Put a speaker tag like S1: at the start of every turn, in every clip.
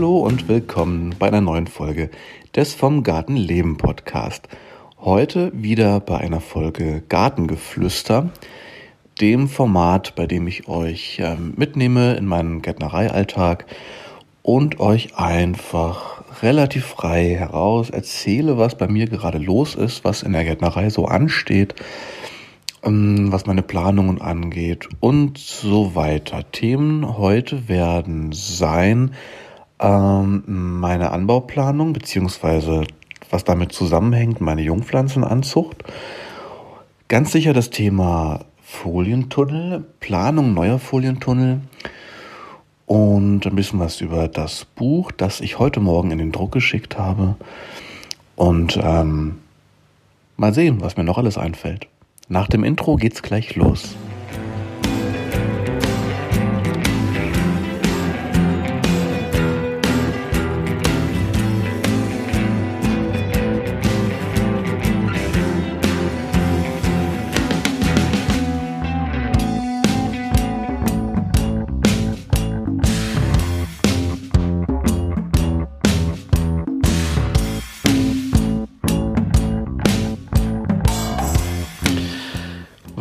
S1: Hallo und willkommen bei einer neuen Folge des Vom Garten Leben Podcast. Heute wieder bei einer Folge Gartengeflüster, dem Format, bei dem ich euch äh, mitnehme in meinen Gärtnereialltag und euch einfach relativ frei heraus erzähle, was bei mir gerade los ist, was in der Gärtnerei so ansteht ähm, was meine Planungen angeht und so weiter. Themen heute werden sein ähm, meine Anbauplanung beziehungsweise was damit zusammenhängt, meine Jungpflanzenanzucht. Ganz sicher das Thema Folientunnel, Planung neuer Folientunnel und ein bisschen was über das Buch, das ich heute Morgen in den Druck geschickt habe. Und ähm, mal sehen, was mir noch alles einfällt. Nach dem Intro geht's gleich los.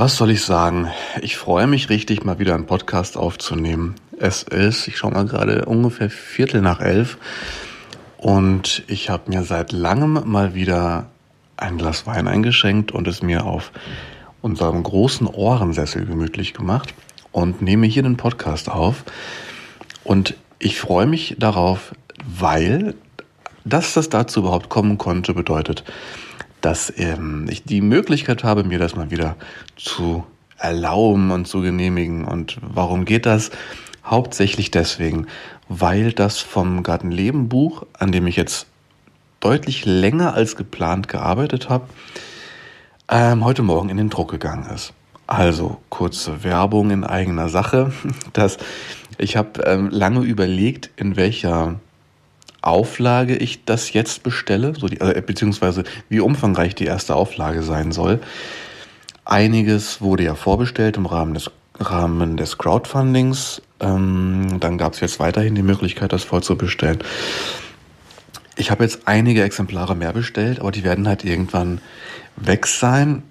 S1: Was soll ich sagen? Ich freue mich richtig, mal wieder einen Podcast aufzunehmen. Es ist, ich schaue mal gerade, ungefähr Viertel nach elf. Und ich habe mir seit langem mal wieder ein Glas Wein eingeschenkt und es mir auf unserem großen Ohrensessel gemütlich gemacht und nehme hier den Podcast auf. Und ich freue mich darauf, weil, dass das dazu überhaupt kommen konnte, bedeutet, dass ähm, ich die Möglichkeit habe, mir das mal wieder zu erlauben und zu genehmigen. Und warum geht das? Hauptsächlich deswegen, weil das vom Gartenleben Buch, an dem ich jetzt deutlich länger als geplant gearbeitet habe, ähm, heute Morgen in den Druck gegangen ist. Also kurze Werbung in eigener Sache. dass ich habe ähm, lange überlegt, in welcher Auflage ich das jetzt bestelle, so die, äh, beziehungsweise wie umfangreich die erste Auflage sein soll. Einiges wurde ja vorbestellt im Rahmen des, Rahmen des Crowdfundings. Ähm, dann gab es jetzt weiterhin die Möglichkeit, das vorzubestellen. Ich habe jetzt einige Exemplare mehr bestellt, aber die werden halt irgendwann weg sein.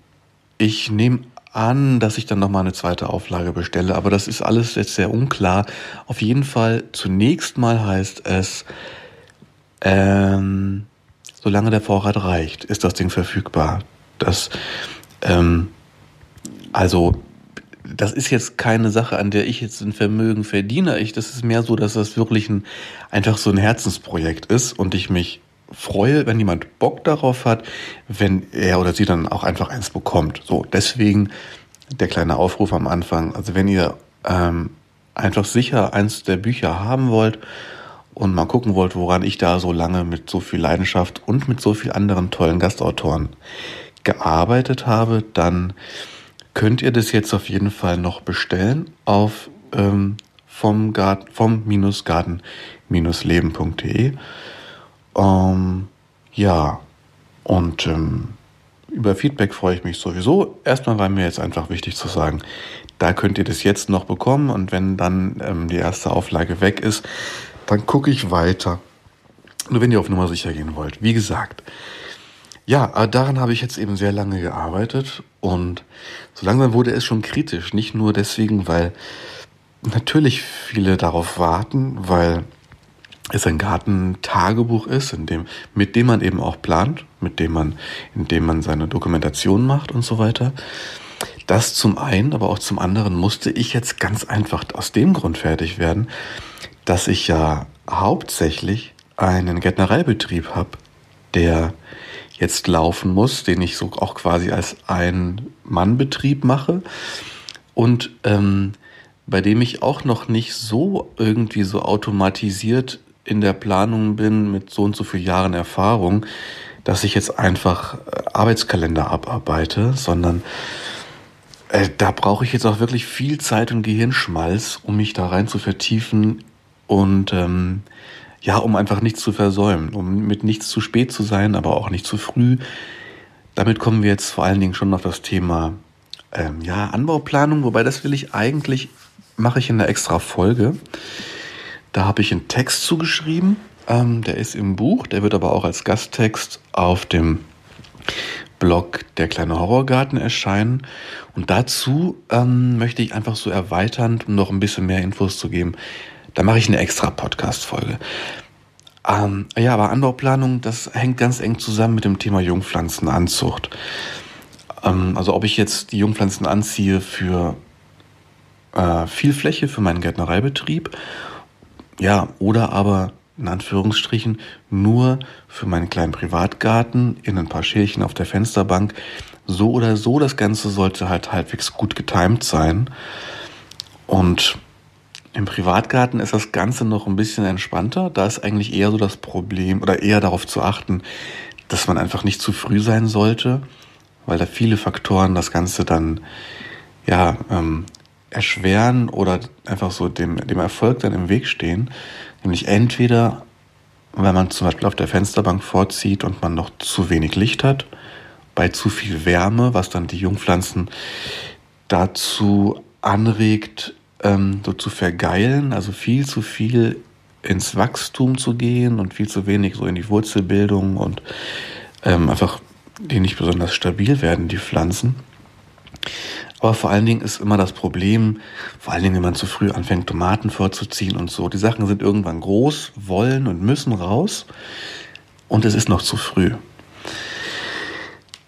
S1: Ich nehme an, dass ich dann nochmal eine zweite Auflage bestelle, aber das ist alles jetzt sehr unklar. Auf jeden Fall, zunächst mal heißt es, ähm, solange der Vorrat reicht, ist das Ding verfügbar. Das, ähm, also, das ist jetzt keine Sache, an der ich jetzt ein Vermögen verdiene. Ich, das ist mehr so, dass das wirklich ein, einfach so ein Herzensprojekt ist und ich mich freue, wenn jemand Bock darauf hat, wenn er oder sie dann auch einfach eins bekommt. So, deswegen der kleine Aufruf am Anfang. Also wenn ihr ähm, einfach sicher eins der Bücher haben wollt und mal gucken wollt, woran ich da so lange mit so viel Leidenschaft und mit so viel anderen tollen Gastautoren gearbeitet habe, dann könnt ihr das jetzt auf jeden Fall noch bestellen auf ähm, vom Garten, vom Garten Leben.de. Ähm, ja, und ähm, über Feedback freue ich mich sowieso. Erstmal war mir jetzt einfach wichtig zu sagen, da könnt ihr das jetzt noch bekommen und wenn dann ähm, die erste Auflage weg ist, dann gucke ich weiter. Nur wenn ihr auf Nummer sicher gehen wollt. Wie gesagt, ja, äh, daran habe ich jetzt eben sehr lange gearbeitet und so langsam wurde es schon kritisch. Nicht nur deswegen, weil natürlich viele darauf warten, weil es ein Gartentagebuch ist, in dem, mit dem man eben auch plant, mit dem man, in dem man seine Dokumentation macht und so weiter. Das zum einen, aber auch zum anderen musste ich jetzt ganz einfach aus dem Grund fertig werden, dass ich ja hauptsächlich einen Gärtnereibetrieb habe, der jetzt laufen muss, den ich so auch quasi als Ein-Mann-Betrieb mache. Und ähm, bei dem ich auch noch nicht so irgendwie so automatisiert in der Planung bin mit so und so vielen Jahren Erfahrung, dass ich jetzt einfach äh, Arbeitskalender abarbeite, sondern äh, da brauche ich jetzt auch wirklich viel Zeit und Gehirnschmalz, um mich da rein zu vertiefen und ähm, ja, um einfach nichts zu versäumen, um mit nichts zu spät zu sein, aber auch nicht zu früh. Damit kommen wir jetzt vor allen Dingen schon auf das Thema ähm, ja, Anbauplanung, wobei das will ich eigentlich, mache ich in einer extra Folge. Da habe ich einen Text zugeschrieben. Ähm, der ist im Buch, der wird aber auch als Gasttext auf dem Blog Der kleine Horrorgarten erscheinen. Und dazu ähm, möchte ich einfach so erweiternd, um noch ein bisschen mehr Infos zu geben, da mache ich eine extra Podcast-Folge. Ähm, ja, aber Anbauplanung, das hängt ganz eng zusammen mit dem Thema Jungpflanzenanzucht. Ähm, also ob ich jetzt die Jungpflanzen anziehe für äh, viel Fläche für meinen Gärtnereibetrieb, ja, oder aber in Anführungsstrichen nur für meinen kleinen Privatgarten in ein paar Schälchen auf der Fensterbank. So oder so, das Ganze sollte halt halbwegs gut getimt sein. Und im Privatgarten ist das Ganze noch ein bisschen entspannter. Da ist eigentlich eher so das Problem oder eher darauf zu achten, dass man einfach nicht zu früh sein sollte, weil da viele Faktoren das Ganze dann ja ähm, erschweren oder einfach so dem, dem Erfolg dann im Weg stehen. Nämlich entweder, wenn man zum Beispiel auf der Fensterbank vorzieht und man noch zu wenig Licht hat, bei zu viel Wärme, was dann die Jungpflanzen dazu anregt, ähm, so zu vergeilen, also viel zu viel ins Wachstum zu gehen und viel zu wenig so in die Wurzelbildung und ähm, einfach die nicht besonders stabil werden, die Pflanzen. Aber vor allen Dingen ist immer das Problem, vor allen Dingen, wenn man zu früh anfängt, Tomaten vorzuziehen und so. Die Sachen sind irgendwann groß, wollen und müssen raus und es ist noch zu früh.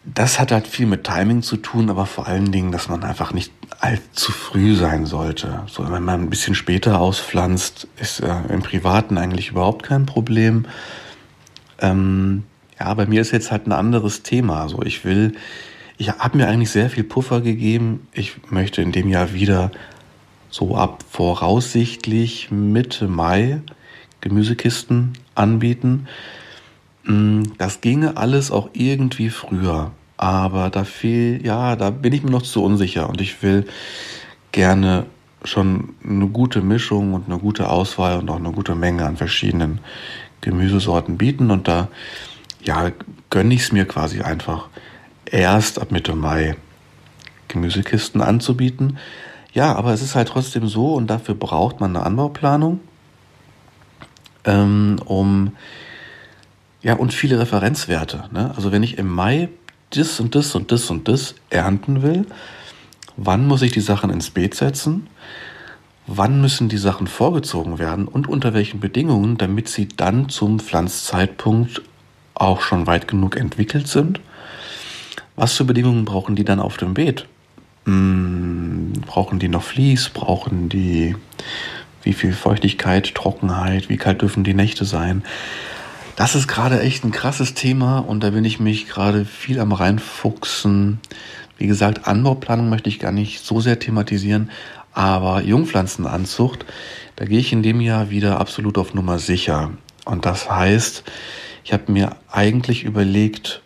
S1: Das hat halt viel mit Timing zu tun, aber vor allen Dingen, dass man einfach nicht allzu früh sein sollte. So, wenn man ein bisschen später auspflanzt, ist äh, im Privaten eigentlich überhaupt kein Problem. Ähm, ja, bei mir ist jetzt halt ein anderes Thema. So, ich will ich habe mir eigentlich sehr viel Puffer gegeben. Ich möchte in dem Jahr wieder so ab voraussichtlich Mitte Mai Gemüsekisten anbieten. Mm, das ginge alles auch irgendwie früher, aber da fehl, ja, da bin ich mir noch zu unsicher und ich will gerne schon eine gute Mischung und eine gute Auswahl und auch eine gute Menge an verschiedenen Gemüsesorten bieten und da ja gönne ich es mir quasi einfach erst ab Mitte Mai Gemüsekisten anzubieten. Ja, aber es ist halt trotzdem so und dafür braucht man eine Anbauplanung, ähm, um ja und viele Referenzwerte. Ne? Also wenn ich im Mai das und das und das und das ernten will, wann muss ich die Sachen ins Beet setzen? Wann müssen die Sachen vorgezogen werden und unter welchen Bedingungen, damit sie dann zum Pflanzzeitpunkt auch schon weit genug entwickelt sind? Was für Bedingungen brauchen die dann auf dem Beet? Hm, brauchen die noch Vlies? Brauchen die wie viel Feuchtigkeit, Trockenheit? Wie kalt dürfen die Nächte sein? Das ist gerade echt ein krasses Thema und da bin ich mich gerade viel am reinfuchsen. Wie gesagt, Anbauplanung möchte ich gar nicht so sehr thematisieren, aber Jungpflanzenanzucht, da gehe ich in dem Jahr wieder absolut auf Nummer sicher. Und das heißt, ich habe mir eigentlich überlegt,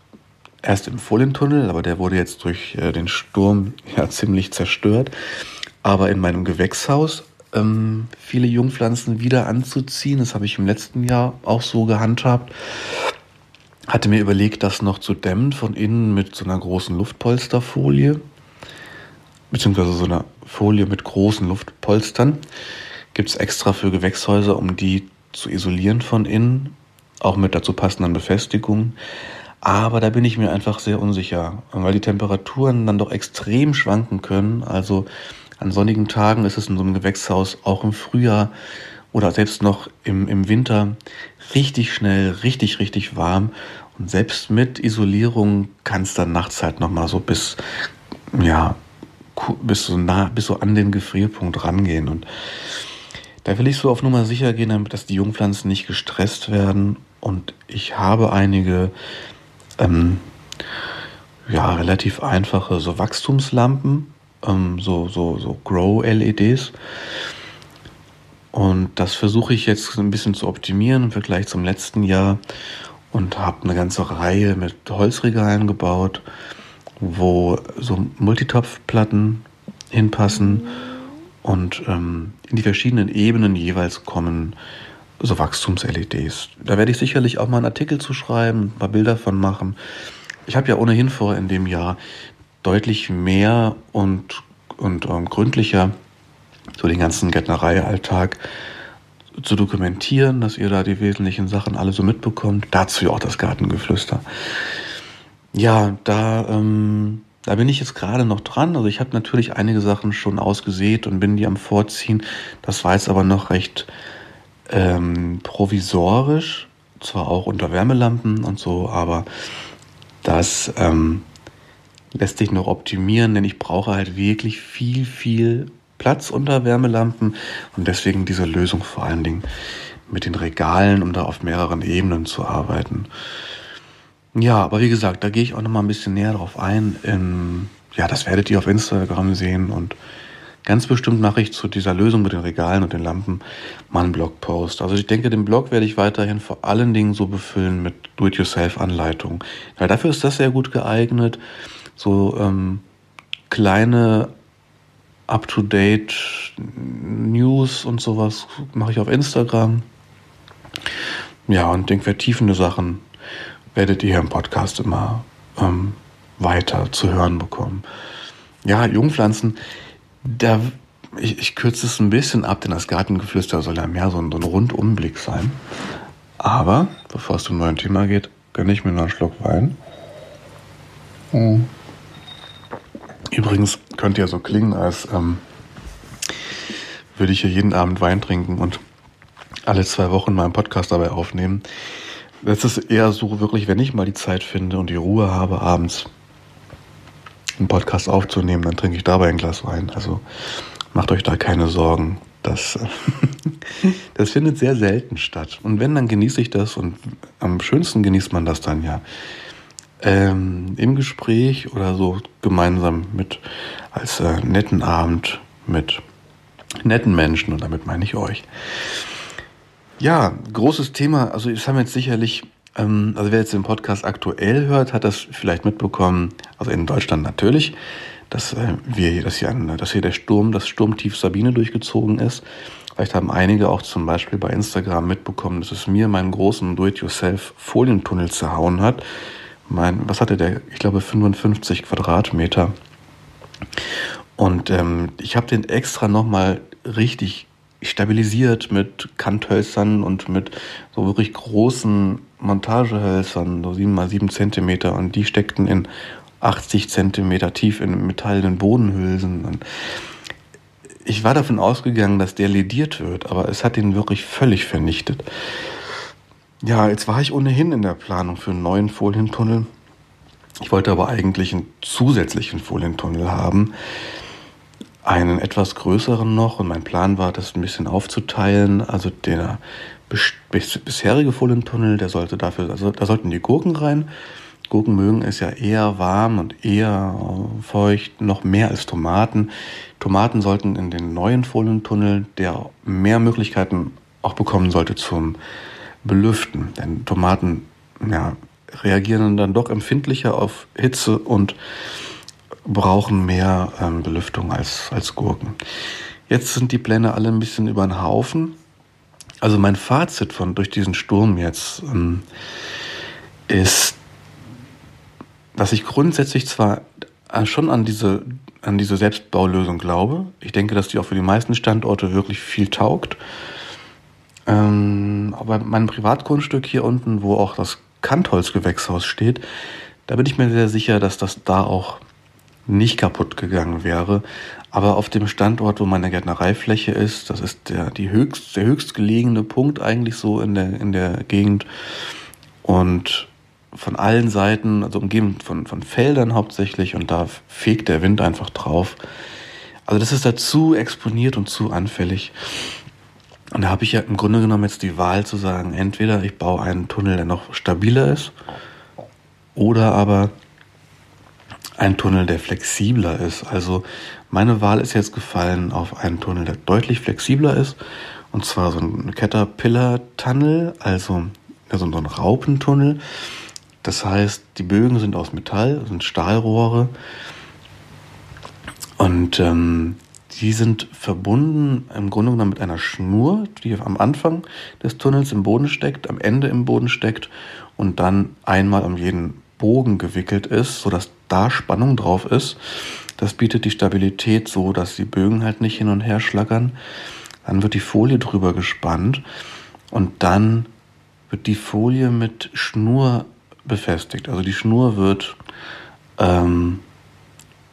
S1: erst im Folientunnel, aber der wurde jetzt durch äh, den Sturm ja ziemlich zerstört. Aber in meinem Gewächshaus ähm, viele Jungpflanzen wieder anzuziehen. Das habe ich im letzten Jahr auch so gehandhabt. Hatte mir überlegt, das noch zu dämmen von innen mit so einer großen Luftpolsterfolie, beziehungsweise so einer Folie mit großen Luftpolstern. Gibt es extra für Gewächshäuser, um die zu isolieren von innen, auch mit dazu passenden Befestigungen. Aber da bin ich mir einfach sehr unsicher, weil die Temperaturen dann doch extrem schwanken können. Also an sonnigen Tagen ist es in so einem Gewächshaus auch im Frühjahr oder selbst noch im, im Winter richtig schnell, richtig, richtig warm. Und selbst mit Isolierung kann es dann nachts halt nochmal so bis, ja, bis so nah, bis so an den Gefrierpunkt rangehen. Und da will ich so auf Nummer sicher gehen, damit dass die Jungpflanzen nicht gestresst werden. Und ich habe einige ähm, ja, relativ einfache so Wachstumslampen, ähm, so, so, so Grow-LEDs. Und das versuche ich jetzt ein bisschen zu optimieren im Vergleich zum letzten Jahr und habe eine ganze Reihe mit Holzregalen gebaut, wo so Multitopfplatten hinpassen und ähm, in die verschiedenen Ebenen jeweils kommen so Wachstums-LEDs. Da werde ich sicherlich auch mal einen Artikel zu schreiben, ein paar Bilder von machen. Ich habe ja ohnehin vor, in dem Jahr deutlich mehr und, und ähm, gründlicher so den ganzen Gärtnereialltag zu dokumentieren, dass ihr da die wesentlichen Sachen alle so mitbekommt. Dazu auch das Gartengeflüster. Ja, da, ähm, da bin ich jetzt gerade noch dran. Also ich habe natürlich einige Sachen schon ausgesät und bin die am Vorziehen. Das war jetzt aber noch recht ähm, provisorisch, zwar auch unter Wärmelampen und so, aber das ähm, lässt sich noch optimieren, denn ich brauche halt wirklich viel, viel Platz unter Wärmelampen und deswegen diese Lösung vor allen Dingen mit den Regalen, um da auf mehreren Ebenen zu arbeiten. Ja, aber wie gesagt, da gehe ich auch noch mal ein bisschen näher drauf ein. In, ja, das werdet ihr auf Instagram sehen und ganz bestimmt mache ich zu dieser Lösung mit den Regalen und den Lampen mal einen Blogpost. Also ich denke, den Blog werde ich weiterhin vor allen Dingen so befüllen mit Do-it-yourself-Anleitungen. Weil dafür ist das sehr gut geeignet. So ähm, kleine up-to-date News und sowas mache ich auf Instagram. Ja, und den vertiefende Sachen werdet ihr im Podcast immer ähm, weiter zu hören bekommen. Ja, Jungpflanzen, da, ich, ich kürze es ein bisschen ab, denn das Gartengeflüster soll ja mehr so ein, so ein Rundumblick sein. Aber bevor es zum neuen Thema geht, gönne ich mir noch einen Schluck Wein. Mhm. Übrigens könnte ja so klingen, als ähm, würde ich hier jeden Abend Wein trinken und alle zwei Wochen meinen Podcast dabei aufnehmen. Das ist eher so wirklich, wenn ich mal die Zeit finde und die Ruhe habe, abends einen Podcast aufzunehmen, dann trinke ich dabei ein Glas Wein. Also macht euch da keine Sorgen. Das, das findet sehr selten statt. Und wenn, dann genieße ich das und am schönsten genießt man das dann ja ähm, im Gespräch oder so gemeinsam mit als äh, netten Abend mit netten Menschen und damit meine ich euch. Ja, großes Thema. Also das haben jetzt sicherlich, ähm, also wer jetzt den Podcast aktuell hört, hat das vielleicht mitbekommen. Also in Deutschland natürlich, dass äh, wir, dass hier, ein, dass hier der Sturm, das Sturmtief Sabine durchgezogen ist. Vielleicht haben einige auch zum Beispiel bei Instagram mitbekommen, dass es mir meinen großen Do-it-yourself-Folientunnel zerhauen hat mein, was hatte der? Ich glaube 55 Quadratmeter. Und ähm, ich habe den extra nochmal richtig stabilisiert mit Kanthölzern und mit so wirklich großen Montagehölzern, so 7 mal 7 Zentimeter. Und die steckten in 80 Zentimeter tief in metallenen Bodenhülsen. Und ich war davon ausgegangen, dass der lediert wird, aber es hat ihn wirklich völlig vernichtet. Ja, jetzt war ich ohnehin in der Planung für einen neuen Folientunnel. Ich wollte aber eigentlich einen zusätzlichen Folientunnel haben, einen etwas größeren noch und mein Plan war, das ein bisschen aufzuteilen. Also der bisherige Folientunnel, der sollte dafür, also da sollten die Gurken rein. Gurken mögen es ja eher warm und eher feucht, noch mehr als Tomaten. Tomaten sollten in den neuen Folientunnel, der mehr Möglichkeiten auch bekommen sollte zum belüften. Denn Tomaten ja, reagieren dann doch empfindlicher auf Hitze und brauchen mehr ähm, Belüftung als, als Gurken. Jetzt sind die Pläne alle ein bisschen über den Haufen. Also mein Fazit von durch diesen Sturm jetzt ähm, ist, dass ich grundsätzlich zwar schon an diese, an diese Selbstbaulösung glaube. Ich denke, dass die auch für die meisten Standorte wirklich viel taugt. Ähm, aber mein Privatgrundstück hier unten, wo auch das Kantholzgewächshaus steht, da bin ich mir sehr sicher, dass das da auch nicht kaputt gegangen wäre. Aber auf dem Standort, wo meine Gärtnereifläche ist, das ist der, die höchst, der höchstgelegene Punkt eigentlich so in der, in der Gegend. Und von allen Seiten, also umgeben von, von Feldern hauptsächlich, und da fegt der Wind einfach drauf. Also das ist da zu exponiert und zu anfällig. Und da habe ich ja im Grunde genommen jetzt die Wahl zu sagen, entweder ich baue einen Tunnel, der noch stabiler ist, oder aber ein Tunnel, der flexibler ist. Also meine Wahl ist jetzt gefallen auf einen Tunnel, der deutlich flexibler ist. Und zwar so ein Caterpillar-Tunnel, also so ein Raupentunnel. Das heißt, die Bögen sind aus Metall, sind Stahlrohre. Und ähm, die sind verbunden im Grunde genommen mit einer Schnur, die am Anfang des Tunnels im Boden steckt, am Ende im Boden steckt und dann einmal um jeden Bogen gewickelt ist, sodass da Spannung drauf ist. Das bietet die Stabilität so, dass die Bögen halt nicht hin und her schlackern. Dann wird die Folie drüber gespannt und dann wird die Folie mit Schnur befestigt. Also die Schnur wird ähm,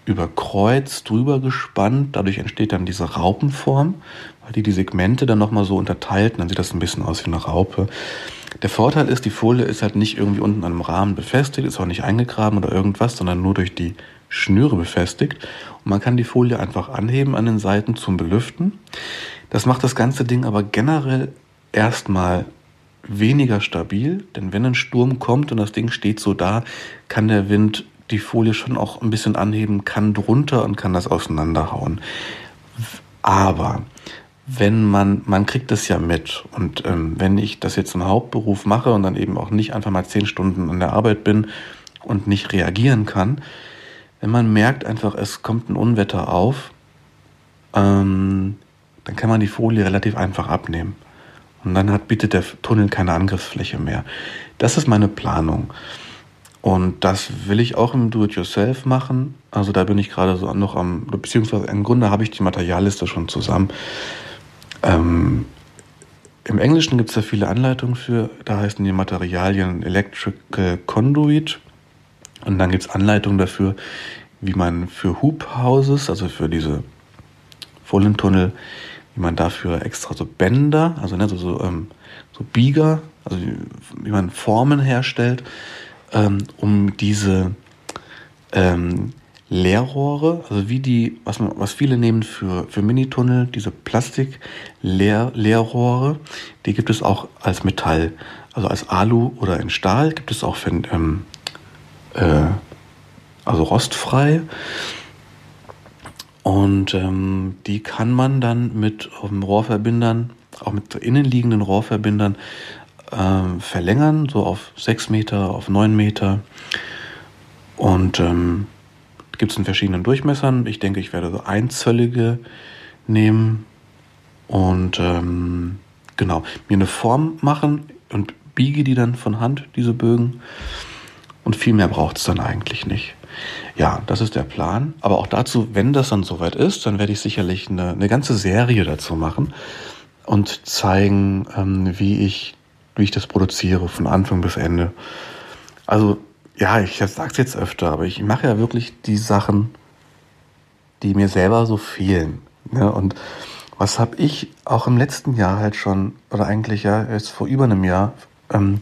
S1: über Kreuz drüber gespannt. Dadurch entsteht dann diese Raupenform, weil die die Segmente dann nochmal so unterteilt. Dann sieht das ein bisschen aus wie eine Raupe. Der Vorteil ist, die Folie ist halt nicht irgendwie unten an einem Rahmen befestigt, ist auch nicht eingegraben oder irgendwas, sondern nur durch die Schnüre befestigt. Und man kann die Folie einfach anheben an den Seiten zum Belüften. Das macht das ganze Ding aber generell erstmal weniger stabil, denn wenn ein Sturm kommt und das Ding steht so da, kann der Wind die Folie schon auch ein bisschen anheben, kann drunter und kann das auseinanderhauen. Aber wenn man, man kriegt das ja mit und ähm, wenn ich das jetzt im Hauptberuf mache und dann eben auch nicht einfach mal zehn Stunden an der Arbeit bin und nicht reagieren kann, wenn man merkt einfach, es kommt ein Unwetter auf, ähm, dann kann man die Folie relativ einfach abnehmen. Und dann hat, bietet der Tunnel keine Angriffsfläche mehr. Das ist meine Planung. Und das will ich auch im Do-it-yourself machen. Also da bin ich gerade so noch am, beziehungsweise im Grunde habe ich die Materialliste schon zusammen. Ähm, Im Englischen gibt es da viele Anleitungen für. Da heißen die Materialien Electrical Conduit. Und dann gibt es Anleitungen dafür, wie man für Hoop Houses, also für diese Fohlentunnel, wie man dafür extra so Bänder, also ne, so, so, ähm, so Bieger, also wie, wie, man Formen herstellt, ähm, um diese ähm, Leerrohre, also wie die, was, man, was viele nehmen für, für Minitunnel, diese Plastik-Leerrohre, die gibt es auch als Metall, also als Alu oder in Stahl, gibt es auch für, ähm, äh, also rostfrei. Und ähm, die kann man dann mit ähm, Rohrverbindern, auch mit innenliegenden Rohrverbindern ähm, verlängern, so auf 6 Meter, auf 9 Meter. Und ähm, gibt es in verschiedenen Durchmessern. Ich denke, ich werde so einzöllige nehmen und ähm, genau mir eine Form machen und biege die dann von Hand, diese Bögen. Und viel mehr braucht es dann eigentlich nicht. Ja, das ist der Plan. Aber auch dazu, wenn das dann soweit ist, dann werde ich sicherlich eine, eine ganze Serie dazu machen und zeigen, ähm, wie, ich, wie ich das produziere, von Anfang bis Ende. Also, ja, ich sage es jetzt öfter, aber ich mache ja wirklich die Sachen, die mir selber so fehlen. Ne? Und was habe ich auch im letzten Jahr halt schon, oder eigentlich ja jetzt vor über einem Jahr, ähm,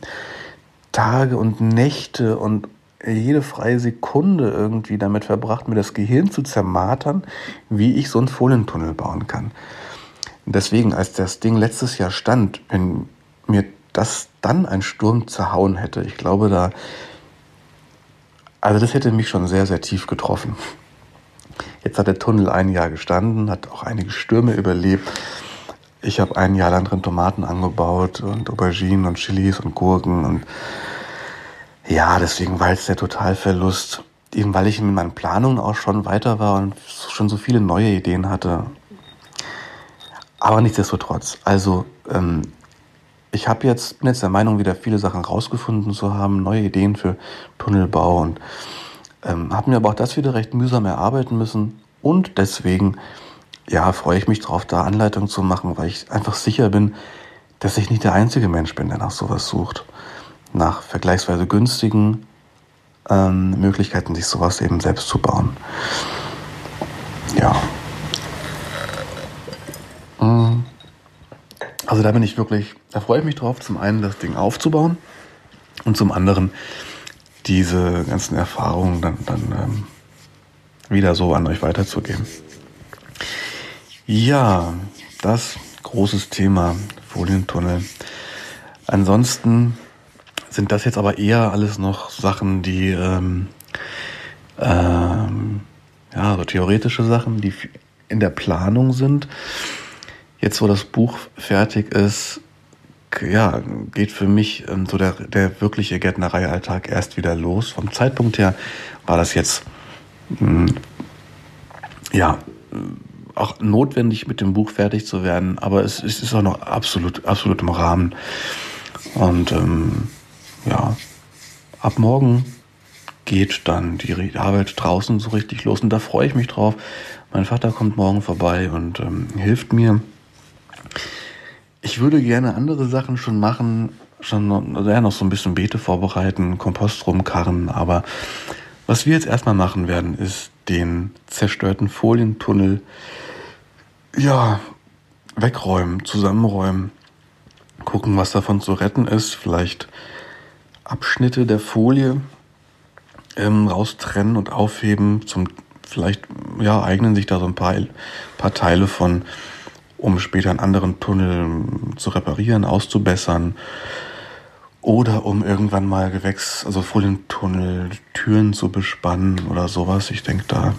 S1: Tage und Nächte und jede freie Sekunde irgendwie damit verbracht, mir das Gehirn zu zermartern, wie ich so einen Folientunnel bauen kann. Deswegen, als das Ding letztes Jahr stand, wenn mir das dann ein Sturm zerhauen hätte, ich glaube, da, also das hätte mich schon sehr, sehr tief getroffen. Jetzt hat der Tunnel ein Jahr gestanden, hat auch einige Stürme überlebt. Ich habe ein Jahr lang drin Tomaten angebaut und Auberginen und Chilis und Gurken und ja, deswegen war jetzt der Totalverlust, eben weil ich in meinen Planungen auch schon weiter war und schon so viele neue Ideen hatte. Aber nichtsdestotrotz, also ähm, ich habe jetzt, bin jetzt der Meinung, wieder viele Sachen rausgefunden zu haben, neue Ideen für Tunnelbau und ähm, habe mir aber auch das wieder recht mühsam erarbeiten müssen und deswegen ja, freue ich mich drauf, da Anleitungen zu machen, weil ich einfach sicher bin, dass ich nicht der einzige Mensch bin, der nach sowas sucht nach vergleichsweise günstigen ähm, Möglichkeiten, sich sowas eben selbst zu bauen. Ja. Also da bin ich wirklich, da freue ich mich drauf, zum einen das Ding aufzubauen und zum anderen diese ganzen Erfahrungen dann, dann ähm, wieder so an euch weiterzugeben. Ja, das großes Thema Folientunnel. Ansonsten sind das jetzt aber eher alles noch Sachen, die ähm, ähm, ja, so theoretische Sachen, die in der Planung sind. Jetzt, wo das Buch fertig ist, ja, geht für mich ähm, so der, der wirkliche Gärtnereialltag erst wieder los. Vom Zeitpunkt her war das jetzt mh, hm, ja auch notwendig, mit dem Buch fertig zu werden, aber es, es ist auch noch absolut, absolut im Rahmen. Und ähm, ja, ab morgen geht dann die Arbeit draußen so richtig los und da freue ich mich drauf. Mein Vater kommt morgen vorbei und ähm, hilft mir. Ich würde gerne andere Sachen schon machen, schon ja, noch so ein bisschen Beete vorbereiten, Kompost rumkarren, aber was wir jetzt erstmal machen werden, ist den zerstörten Folientunnel ja wegräumen, zusammenräumen, gucken, was davon zu retten ist, vielleicht Abschnitte der Folie ähm, raustrennen und aufheben. Zum vielleicht ja eignen sich da so ein paar, paar Teile von, um später einen anderen Tunnel zu reparieren, auszubessern oder um irgendwann mal Gewächs, also Folientunnel, Türen zu bespannen oder sowas. Ich denke, da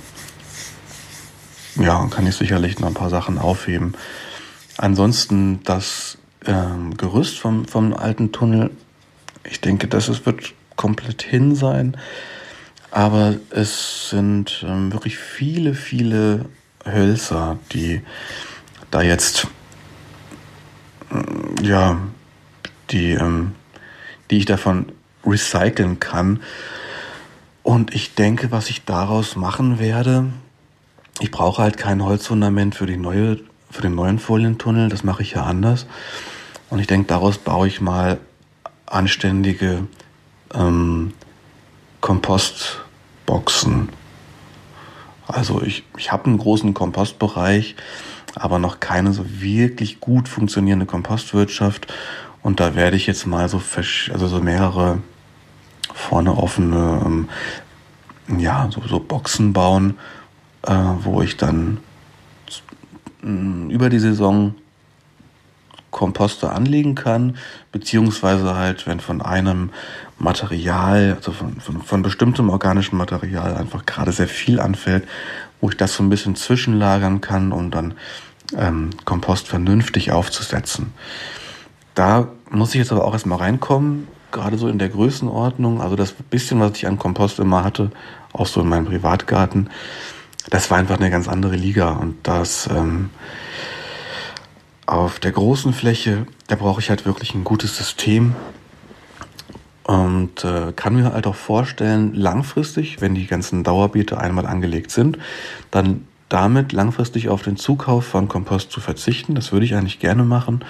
S1: ja, kann ich sicherlich noch ein paar Sachen aufheben. Ansonsten das ähm, Gerüst vom, vom alten Tunnel, ich denke, das ist, wird komplett hin sein. Aber es sind ähm, wirklich viele, viele Hölzer, die da jetzt, äh, ja, die, ähm, die ich davon recyceln kann. Und ich denke, was ich daraus machen werde, ich brauche halt kein Holzfundament für die neue, für den neuen Folientunnel. Das mache ich ja anders. Und ich denke, daraus baue ich mal anständige ähm, Kompostboxen. Also ich, ich habe einen großen Kompostbereich, aber noch keine so wirklich gut funktionierende Kompostwirtschaft. Und da werde ich jetzt mal so, also so mehrere vorne offene ähm, ja, so, so Boxen bauen, äh, wo ich dann über die Saison Komposte anlegen kann, beziehungsweise halt, wenn von einem Material, also von, von, von bestimmtem organischem Material einfach gerade sehr viel anfällt, wo ich das so ein bisschen zwischenlagern kann, um dann ähm, Kompost vernünftig aufzusetzen. Da muss ich jetzt aber auch erstmal reinkommen, gerade so in der Größenordnung. Also das bisschen, was ich an Kompost immer hatte, auch so in meinem Privatgarten, das war einfach eine ganz andere Liga. Und das ähm, auf der großen Fläche, da brauche ich halt wirklich ein gutes System. Und äh, kann mir halt auch vorstellen, langfristig, wenn die ganzen Dauerbeete einmal angelegt sind, dann damit langfristig auf den Zukauf von Kompost zu verzichten. Das würde ich eigentlich gerne machen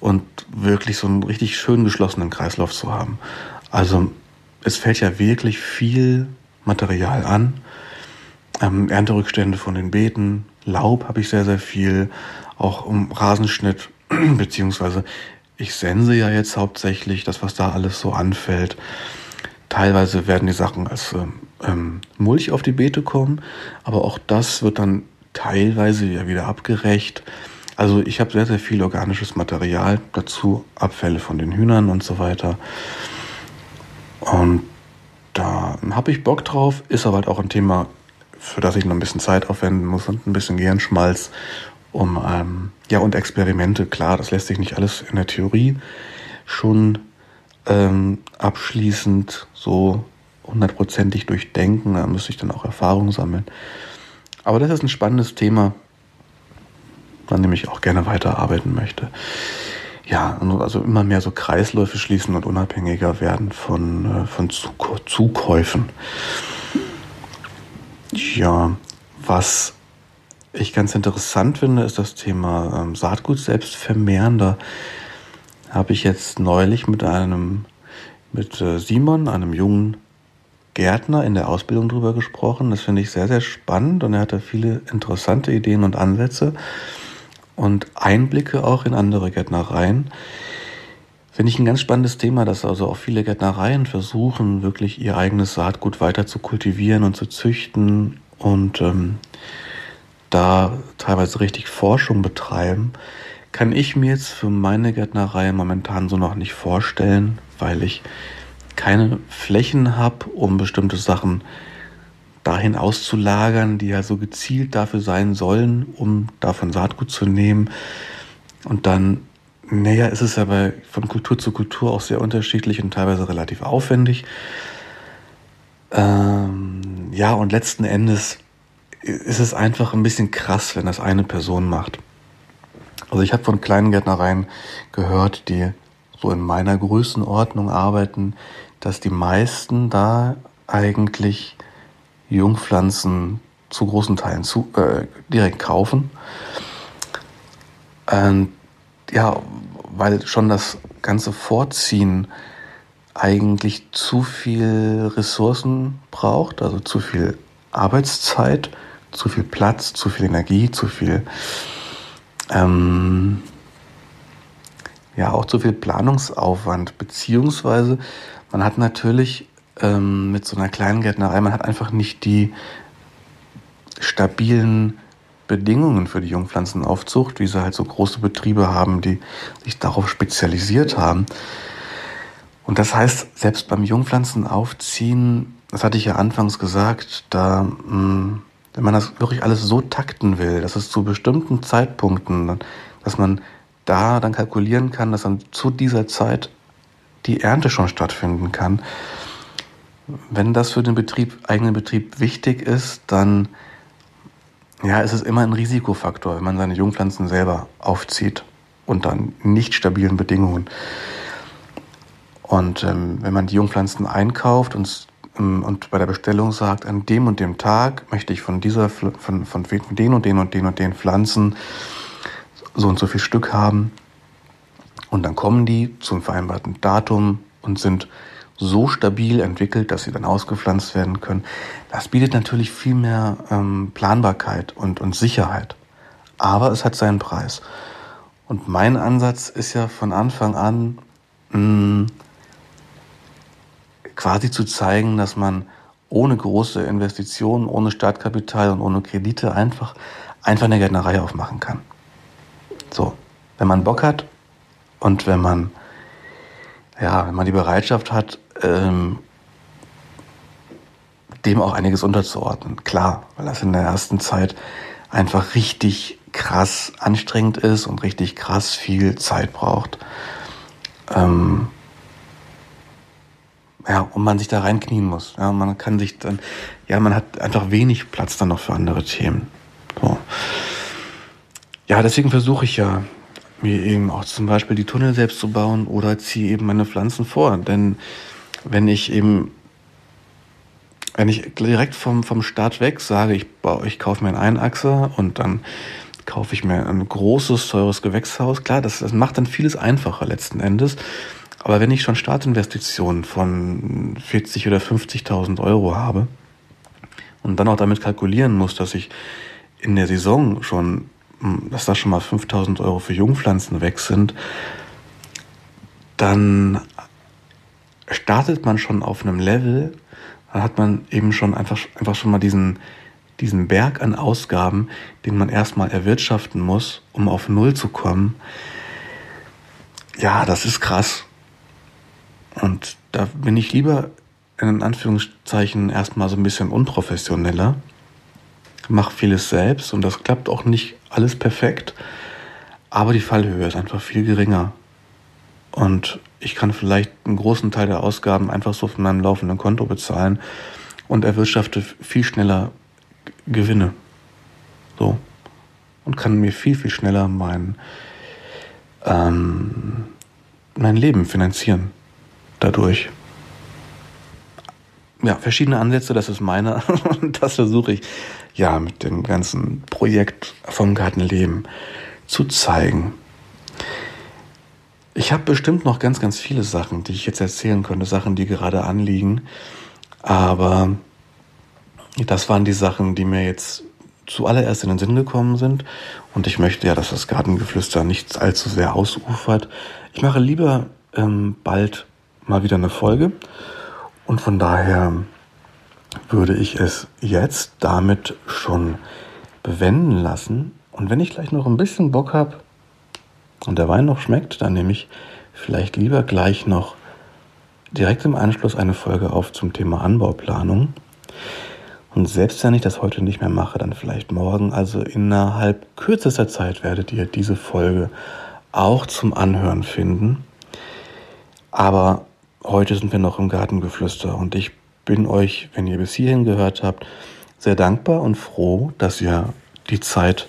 S1: und wirklich so einen richtig schön geschlossenen Kreislauf zu haben. Also es fällt ja wirklich viel Material an ähm, Ernterückstände von den Beeten, Laub habe ich sehr, sehr viel, auch um Rasenschnitt, beziehungsweise ich sense ja jetzt hauptsächlich das, was da alles so anfällt. Teilweise werden die Sachen als ähm, ähm Mulch auf die Beete kommen, aber auch das wird dann teilweise ja wieder abgerecht. Also ich habe sehr, sehr viel organisches Material dazu, Abfälle von den Hühnern und so weiter. Und da habe ich Bock drauf, ist aber halt auch ein Thema, für das ich noch ein bisschen Zeit aufwenden muss und ein bisschen Gehirnschmalz, um, ähm, ja, und Experimente. Klar, das lässt sich nicht alles in der Theorie schon ähm, abschließend so hundertprozentig durchdenken. Da müsste ich dann auch Erfahrung sammeln. Aber das ist ein spannendes Thema, an dem ich auch gerne weiterarbeiten möchte. Ja, also immer mehr so Kreisläufe schließen und unabhängiger werden von, äh, von Zukäufen. Ja, was ich ganz interessant finde, ist das Thema ähm, Saatgut selbst vermehren. Da habe ich jetzt neulich mit einem, mit äh, Simon, einem jungen Gärtner in der Ausbildung drüber gesprochen. Das finde ich sehr, sehr spannend und er hat da viele interessante Ideen und Ansätze und Einblicke auch in andere Gärtnereien. Finde ich ein ganz spannendes Thema, dass also auch viele Gärtnereien versuchen, wirklich ihr eigenes Saatgut weiter zu kultivieren und zu züchten und ähm, da teilweise richtig Forschung betreiben. Kann ich mir jetzt für meine Gärtnerei momentan so noch nicht vorstellen, weil ich keine Flächen habe, um bestimmte Sachen dahin auszulagern, die ja so gezielt dafür sein sollen, um davon Saatgut zu nehmen. Und dann naja, es ist aber von Kultur zu Kultur auch sehr unterschiedlich und teilweise relativ aufwendig. Ähm, ja, und letzten Endes ist es einfach ein bisschen krass, wenn das eine Person macht. Also ich habe von kleinen Gärtnereien gehört, die so in meiner Größenordnung arbeiten, dass die meisten da eigentlich Jungpflanzen zu großen Teilen zu, äh, direkt kaufen. Und ja, weil schon das ganze Vorziehen eigentlich zu viel Ressourcen braucht, also zu viel Arbeitszeit, zu viel Platz, zu viel Energie, zu viel, ähm, ja, auch zu viel Planungsaufwand, beziehungsweise man hat natürlich ähm, mit so einer kleinen Gärtnerei, man hat einfach nicht die stabilen Bedingungen für die Jungpflanzenaufzucht, wie sie halt so große Betriebe haben, die sich darauf spezialisiert haben. Und das heißt, selbst beim Jungpflanzenaufziehen, das hatte ich ja anfangs gesagt, da, hm, wenn man das wirklich alles so takten will, dass es zu bestimmten Zeitpunkten, dass man da dann kalkulieren kann, dass dann zu dieser Zeit die Ernte schon stattfinden kann. Wenn das für den Betrieb, eigenen Betrieb wichtig ist, dann ja, ist es immer ein Risikofaktor, wenn man seine Jungpflanzen selber aufzieht unter nicht stabilen Bedingungen. Und ähm, wenn man die Jungpflanzen einkauft und, und bei der Bestellung sagt, an dem und dem Tag möchte ich von dieser, von, von den und den und den und den Pflanzen so und so viel Stück haben. Und dann kommen die zum vereinbarten Datum und sind so stabil entwickelt, dass sie dann ausgepflanzt werden können. Das bietet natürlich viel mehr ähm, Planbarkeit und, und Sicherheit. Aber es hat seinen Preis. Und mein Ansatz ist ja von Anfang an, mh, mm, quasi zu zeigen, dass man ohne große Investitionen, ohne Startkapital und ohne Kredite einfach, einfach eine Gärtnerei aufmachen kann. So, wenn man Bock hat und wenn man, ja, wenn man die Bereitschaft hat, ähm, dem auch einiges unterzuordnen. Klar, weil das in der ersten Zeit einfach richtig krass anstrengend ist und richtig krass viel Zeit braucht. Ähm, ja, und man sich da reinknien muss. Ja, man kann sich dann, ja, man hat einfach wenig Platz dann noch für andere Themen. So. Ja, deswegen versuche ich ja, mir eben auch zum Beispiel die Tunnel selbst zu bauen oder ziehe eben meine Pflanzen vor. Denn wenn ich eben, wenn ich direkt vom, vom Start weg sage, ich, baue, ich kaufe mir einen Einachser und dann kaufe ich mir ein großes, teures Gewächshaus, klar, das, das macht dann vieles einfacher letzten Endes. Aber wenn ich schon Startinvestitionen von 40 oder 50.000 Euro habe und dann auch damit kalkulieren muss, dass ich in der Saison schon, hm, dass da schon mal 5.000 Euro für Jungpflanzen weg sind, dann startet man schon auf einem Level, dann hat man eben schon einfach, einfach schon mal diesen, diesen Berg an Ausgaben, den man erstmal erwirtschaften muss, um auf Null zu kommen. Ja, das ist krass. Und da bin ich lieber in Anführungszeichen erstmal so ein bisschen unprofessioneller, mache vieles selbst und das klappt auch nicht alles perfekt, aber die Fallhöhe ist einfach viel geringer. Und ich kann vielleicht einen großen Teil der Ausgaben einfach so von meinem laufenden Konto bezahlen und erwirtschafte viel schneller Gewinne. So. Und kann mir viel, viel schneller mein, ähm, mein Leben finanzieren dadurch. Ja, verschiedene Ansätze, das ist meiner und das versuche ich ja mit dem ganzen Projekt vom Gartenleben zu zeigen. Ich habe bestimmt noch ganz, ganz viele Sachen, die ich jetzt erzählen könnte, Sachen, die gerade anliegen, aber das waren die Sachen, die mir jetzt zuallererst in den Sinn gekommen sind. Und ich möchte ja, dass das Gartengeflüster nicht allzu sehr ausufert. Ich mache lieber ähm, bald mal wieder eine Folge. Und von daher würde ich es jetzt damit schon bewenden lassen. Und wenn ich gleich noch ein bisschen Bock habe und der Wein noch schmeckt, dann nehme ich vielleicht lieber gleich noch direkt im Anschluss eine Folge auf zum Thema Anbauplanung. Und selbst wenn ich das heute nicht mehr mache, dann vielleicht morgen. Also innerhalb kürzester Zeit werdet ihr diese Folge auch zum Anhören finden. Aber Heute sind wir noch im Gartengeflüster und ich bin euch, wenn ihr bis hierhin gehört habt, sehr dankbar und froh, dass ihr die Zeit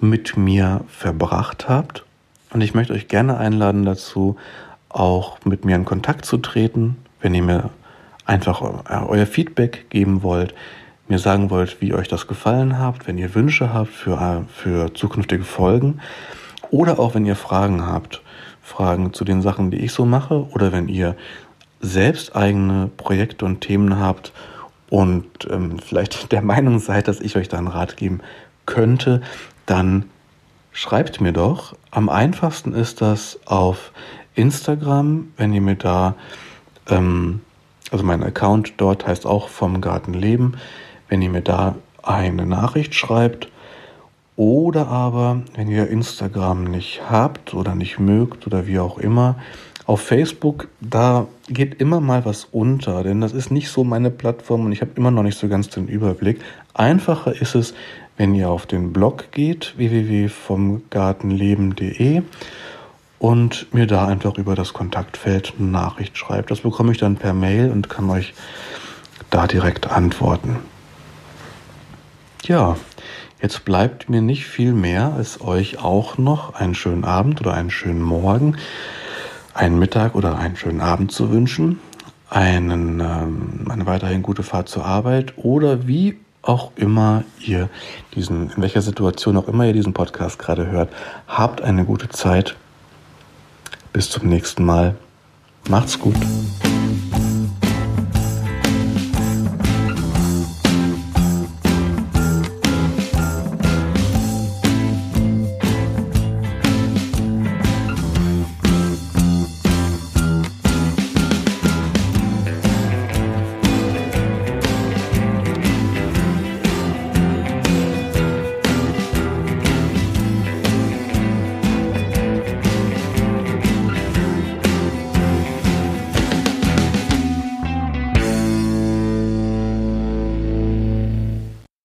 S1: mit mir verbracht habt. Und ich möchte euch gerne einladen dazu, auch mit mir in Kontakt zu treten, wenn ihr mir einfach euer Feedback geben wollt, mir sagen wollt, wie euch das gefallen habt, wenn ihr Wünsche habt für, für zukünftige Folgen Oder auch wenn ihr Fragen habt, Fragen zu den Sachen, die ich so mache, oder wenn ihr selbst eigene Projekte und Themen habt und ähm, vielleicht der Meinung seid, dass ich euch da einen Rat geben könnte, dann schreibt mir doch. Am einfachsten ist das auf Instagram, wenn ihr mir da, ähm, also mein Account dort heißt auch vom Garten Leben, wenn ihr mir da eine Nachricht schreibt oder aber, wenn ihr Instagram nicht habt oder nicht mögt oder wie auch immer, auf Facebook, da geht immer mal was unter, denn das ist nicht so meine Plattform und ich habe immer noch nicht so ganz den Überblick. Einfacher ist es, wenn ihr auf den Blog geht, www.vomgartenleben.de und mir da einfach über das Kontaktfeld eine Nachricht schreibt. Das bekomme ich dann per Mail und kann euch da direkt antworten. Ja, Jetzt bleibt mir nicht viel mehr, als euch auch noch einen schönen Abend oder einen schönen Morgen, einen Mittag oder einen schönen Abend zu wünschen, einen, ähm, eine weiterhin gute Fahrt zur Arbeit oder wie auch immer ihr diesen, in welcher Situation auch immer ihr diesen Podcast gerade hört, habt eine gute Zeit. Bis zum nächsten Mal. Macht's gut.